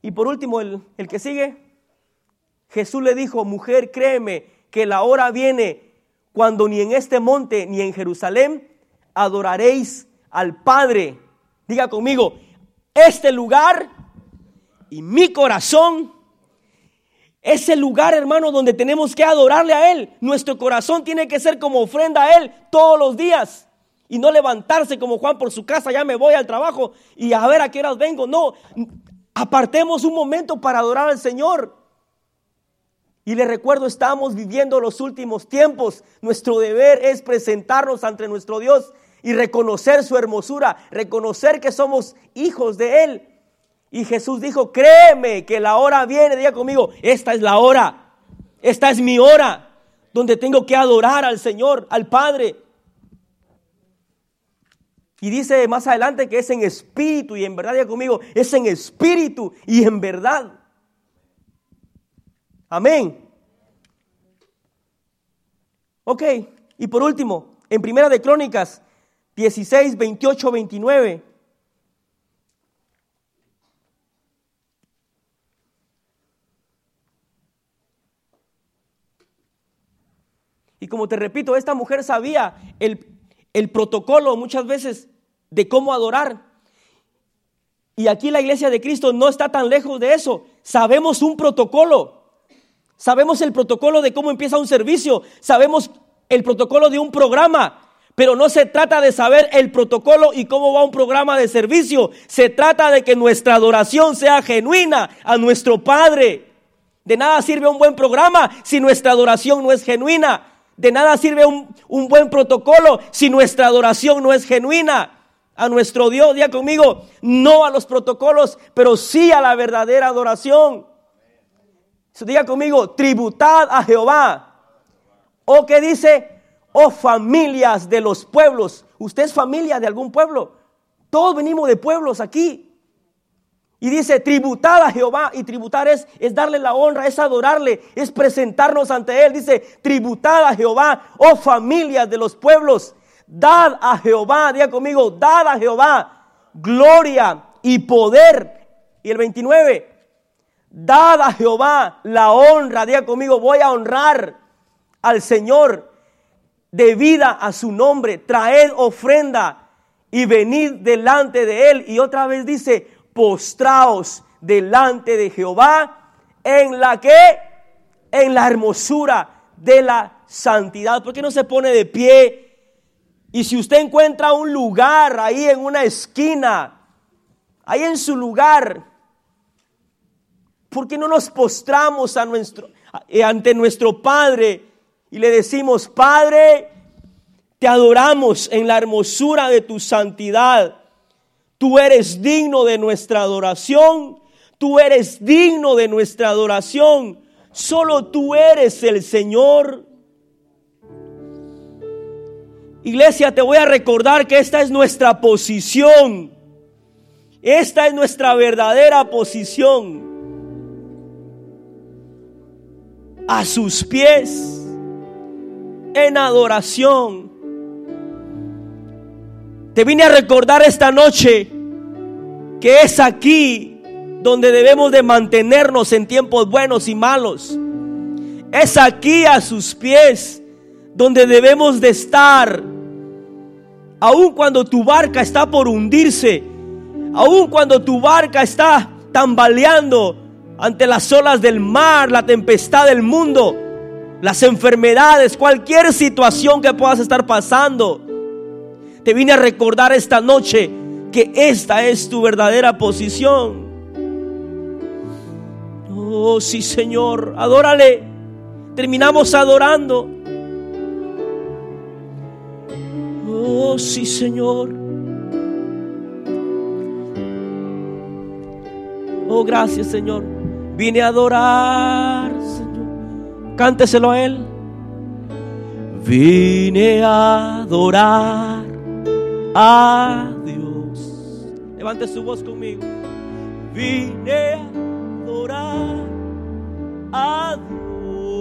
y por último el, el que sigue, Jesús le dijo, mujer, créeme que la hora viene cuando ni en este monte ni en Jerusalén adoraréis al Padre. Diga conmigo, este lugar y mi corazón es el lugar, hermano, donde tenemos que adorarle a Él. Nuestro corazón tiene que ser como ofrenda a Él todos los días. Y no levantarse como Juan por su casa, ya me voy al trabajo y a ver a qué horas vengo. No, apartemos un momento para adorar al Señor. Y le recuerdo, estamos viviendo los últimos tiempos. Nuestro deber es presentarnos ante nuestro Dios y reconocer su hermosura, reconocer que somos hijos de Él. Y Jesús dijo, créeme que la hora viene, diga conmigo, esta es la hora, esta es mi hora, donde tengo que adorar al Señor, al Padre. Y dice más adelante que es en espíritu y en verdad, diga conmigo, es en espíritu y en verdad. Amén. Ok, y por último, en Primera de Crónicas 16, 28, 29. Y como te repito, esta mujer sabía el, el, protocolo muchas veces de cómo adorar. Y aquí la iglesia de Cristo no está tan lejos de eso. Sabemos un protocolo. Sabemos el protocolo de cómo empieza un servicio, sabemos el protocolo de un programa, pero no se trata de saber el protocolo y cómo va un programa de servicio, se trata de que nuestra adoración sea genuina a nuestro Padre. De nada sirve un buen programa si nuestra adoración no es genuina. De nada sirve un, buen protocolo si nuestra adoración no es genuina a nuestro Dios. Día conmigo, no a los protocolos, pero sí a la verdadera adoración. Diga conmigo, tributad a Jehová. O que dice, oh familias de los pueblos. Usted es familia de algún pueblo. Todos venimos de pueblos aquí. Y dice, tributar a Jehová. Y tributar es, es darle la honra, es adorarle, es presentarnos ante Él. Dice, tributar a Jehová, oh familias de los pueblos. Dad a Jehová, diga conmigo, dad a Jehová gloria y poder. Y el 29, dad a Jehová la honra, diga conmigo, voy a honrar al Señor de vida a su nombre. Traed ofrenda y venid delante de Él. Y otra vez dice, postraos delante de Jehová en la que, en la hermosura de la santidad. ¿Por qué no se pone de pie? Y si usted encuentra un lugar ahí en una esquina, ahí en su lugar, ¿por qué no nos postramos a nuestro, eh, ante nuestro Padre y le decimos, Padre, te adoramos en la hermosura de tu santidad? Tú eres digno de nuestra adoración. Tú eres digno de nuestra adoración. Solo tú eres el Señor. Iglesia, te voy a recordar que esta es nuestra posición. Esta es nuestra verdadera posición. A sus pies, en adoración. Te vine a recordar esta noche que es aquí donde debemos de mantenernos en tiempos buenos y malos. Es aquí a sus pies donde debemos de estar. Aun cuando tu barca está por hundirse, aun cuando tu barca está tambaleando ante las olas del mar, la tempestad del mundo, las enfermedades, cualquier situación que puedas estar pasando te vine a recordar esta noche que esta es tu verdadera posición. Oh, sí, Señor, adórale. Terminamos adorando. Oh, sí, Señor. Oh, gracias, Señor. Vine a adorar, Señor. Cánteselo a Él. Vine a adorar a Dios. Levante su voz conmigo. Vine a adorar a Dios.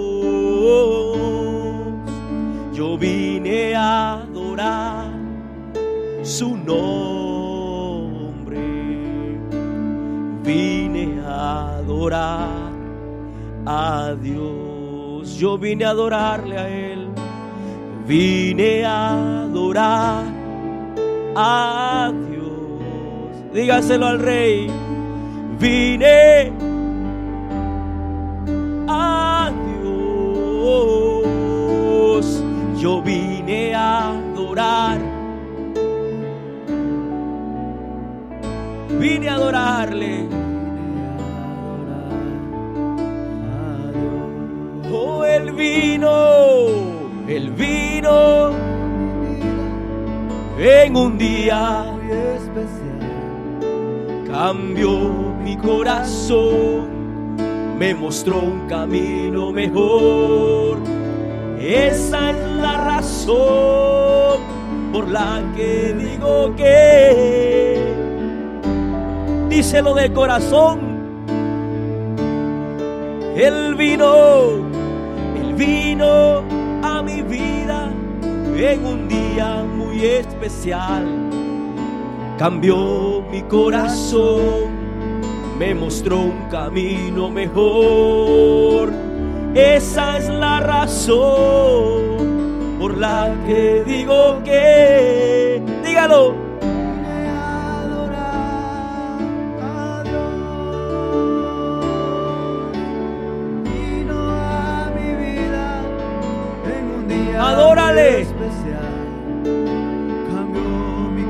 Yo vine a adorar su nombre. Vine a adorar a Dios. Yo vine a adorarle a Él. Vine a adorar a Dios. Dígaselo al rey. Vine a Dios. Yo vine a adorar. Vine a adorarle. Vino, el vino en un día especial. Cambió mi corazón, me mostró un camino mejor. Esa es la razón por la que digo que, díselo de corazón, el vino, vino a mi vida en un día muy especial. Cambió mi corazón, me mostró un camino mejor. Esa es la razón por la que digo que, dígalo,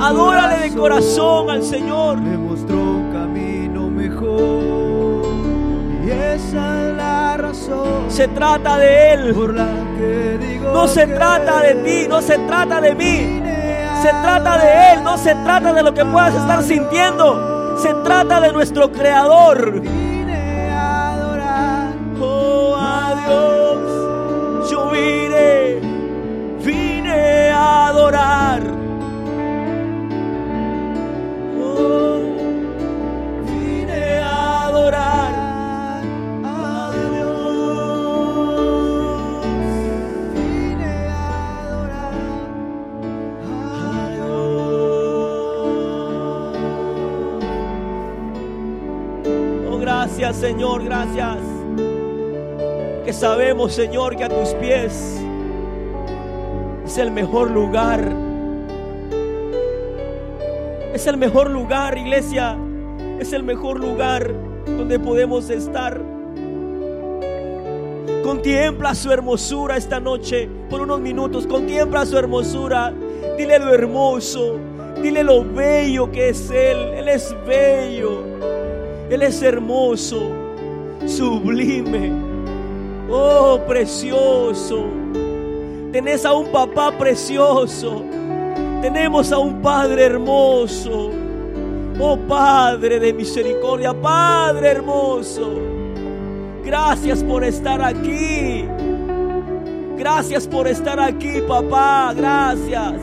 Adórale de corazón al Señor. Me mostró un camino mejor. Y esa es la razón. Se trata de Él. Por la que digo no se trata de ti, no se trata de mí. Se trata de Él, no se trata de lo que puedas estar sintiendo. Se trata de nuestro Creador. Señor, gracias. Que sabemos, Señor, que a tus pies es el mejor lugar. Es el mejor lugar, iglesia. Es el mejor lugar donde podemos estar. Contempla su hermosura esta noche por unos minutos. Contempla su hermosura. Dile lo hermoso. Dile lo bello que es Él. Él es bello. Él es hermoso. Sublime. Oh, precioso. Tenés a un papá precioso. Tenemos a un Padre hermoso. Oh Padre de misericordia, Padre hermoso. Gracias por estar aquí. Gracias por estar aquí, papá. Gracias.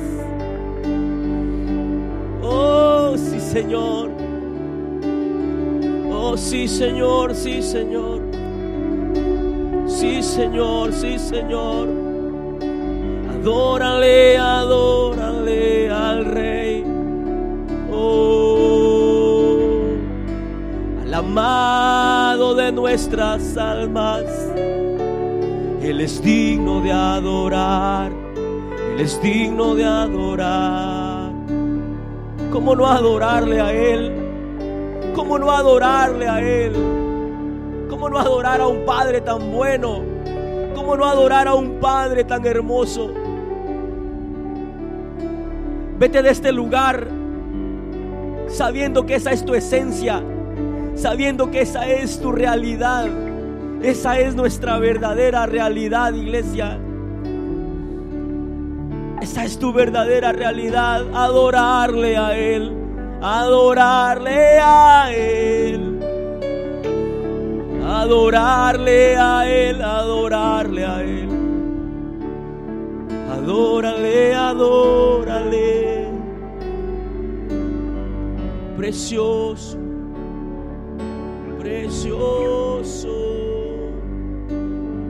Oh, sí, Señor. Sí, Señor, sí, Señor. Sí, Señor, sí, Señor. Adórale, adórale al Rey. Oh, al amado de nuestras almas. Él es digno de adorar. Él es digno de adorar. ¿Cómo no adorarle a Él? ¿Cómo no adorarle a Él? ¿Cómo no adorar a un Padre tan bueno? ¿Cómo no adorar a un Padre tan hermoso? Vete de este lugar sabiendo que esa es tu esencia, sabiendo que esa es tu realidad. Esa es nuestra verdadera realidad, iglesia. Esa es tu verdadera realidad, adorarle a Él, adorarle a Él, adorarle a Él, adorarle a Él. Adórale, adórale. Precioso, precioso,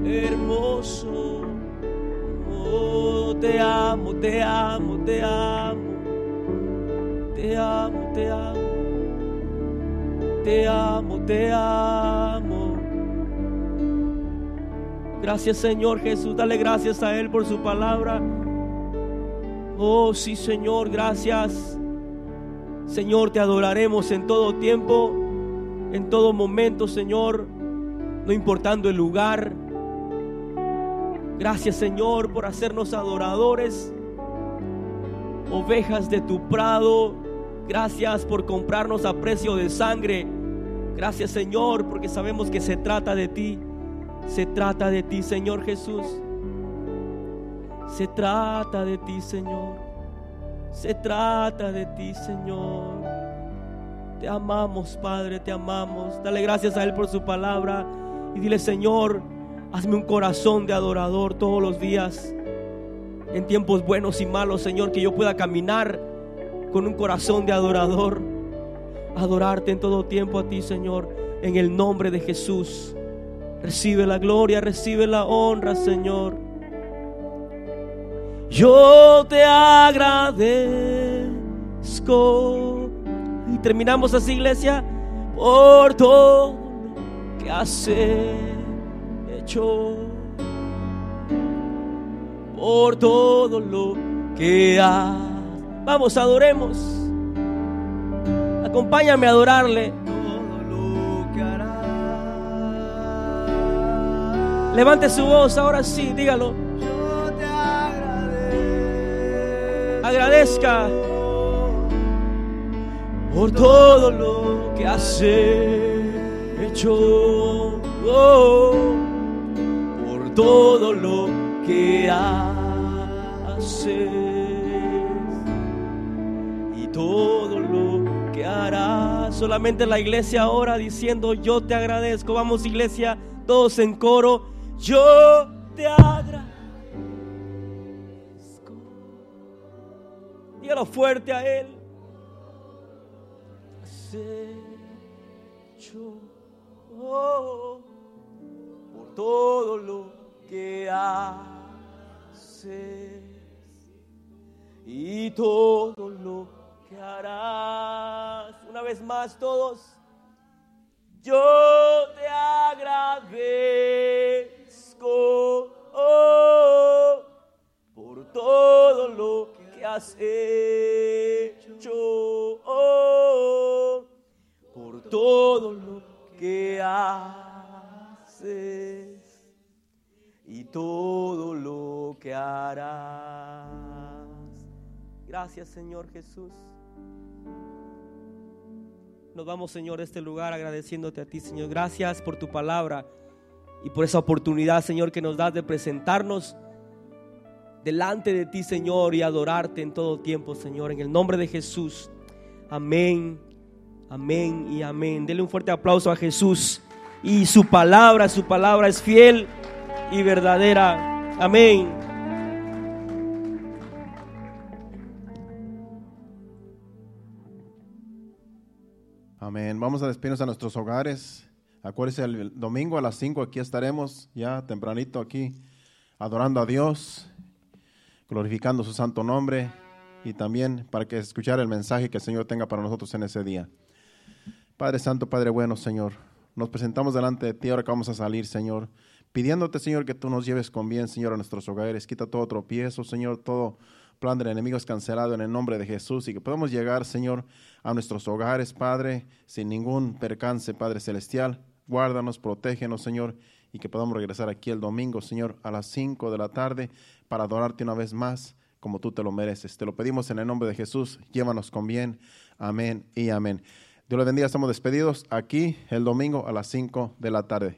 hermoso. Oh, te amo, te amo, te amo. Te amo, te amo. Te amo, te amo. Gracias Señor Jesús, dale gracias a Él por su palabra. Oh sí Señor, gracias. Señor, te adoraremos en todo tiempo, en todo momento, Señor, no importando el lugar. Gracias Señor por hacernos adoradores, ovejas de tu prado. Gracias por comprarnos a precio de sangre. Gracias Señor porque sabemos que se trata de ti. Se trata de ti, Señor Jesús. Se trata de ti, Señor. Se trata de ti, Señor. Te amamos, Padre, te amamos. Dale gracias a Él por su palabra. Y dile, Señor, hazme un corazón de adorador todos los días. En tiempos buenos y malos, Señor, que yo pueda caminar con un corazón de adorador. Adorarte en todo tiempo a ti, Señor. En el nombre de Jesús. Recibe la gloria, recibe la honra, Señor. Yo te agradezco. Y terminamos así, iglesia, por todo lo que has hecho. Por todo lo que has. Vamos, adoremos. Acompáñame a adorarle. Levante su voz, ahora sí, dígalo. Yo te agradezco. Agradezca por todo lo que has hecho. Por todo lo que haces y todo lo que harás. Solamente la iglesia ahora diciendo yo te agradezco. Vamos iglesia, todos en coro. Yo te agradezco. Dígalo fuerte a Él. Oh, por todo lo que haces y todo lo que harás. Una vez más, todos. yo te agradezco oh, por todo lo que has hecho, oh, por todo lo que haces y todo lo que harás. Gracias Señor Jesús. Vamos, Señor, a este lugar agradeciéndote a ti, Señor. Gracias por tu palabra y por esa oportunidad, Señor, que nos das de presentarnos delante de ti, Señor, y adorarte en todo tiempo, Señor. En el nombre de Jesús. Amén, amén y amén. Dele un fuerte aplauso a Jesús. Y su palabra, su palabra es fiel y verdadera. Amén. A despedirnos a nuestros hogares. Acuérdense, el domingo a las 5 aquí estaremos, ya tempranito aquí, adorando a Dios, glorificando su santo nombre y también para que escuchar el mensaje que el Señor tenga para nosotros en ese día. Padre Santo, Padre bueno, Señor, nos presentamos delante de ti ahora que vamos a salir, Señor, pidiéndote, Señor, que tú nos lleves con bien, Señor, a nuestros hogares. Quita todo tropiezo, Señor, todo plan del enemigo es cancelado en el nombre de Jesús y que podamos llegar, Señor, a nuestros hogares, Padre, sin ningún percance, Padre Celestial. Guárdanos, protégenos, Señor, y que podamos regresar aquí el domingo, Señor, a las 5 de la tarde para adorarte una vez más como tú te lo mereces. Te lo pedimos en el nombre de Jesús. Llévanos con bien. Amén y amén. Dios le bendiga. Estamos despedidos aquí el domingo a las 5 de la tarde.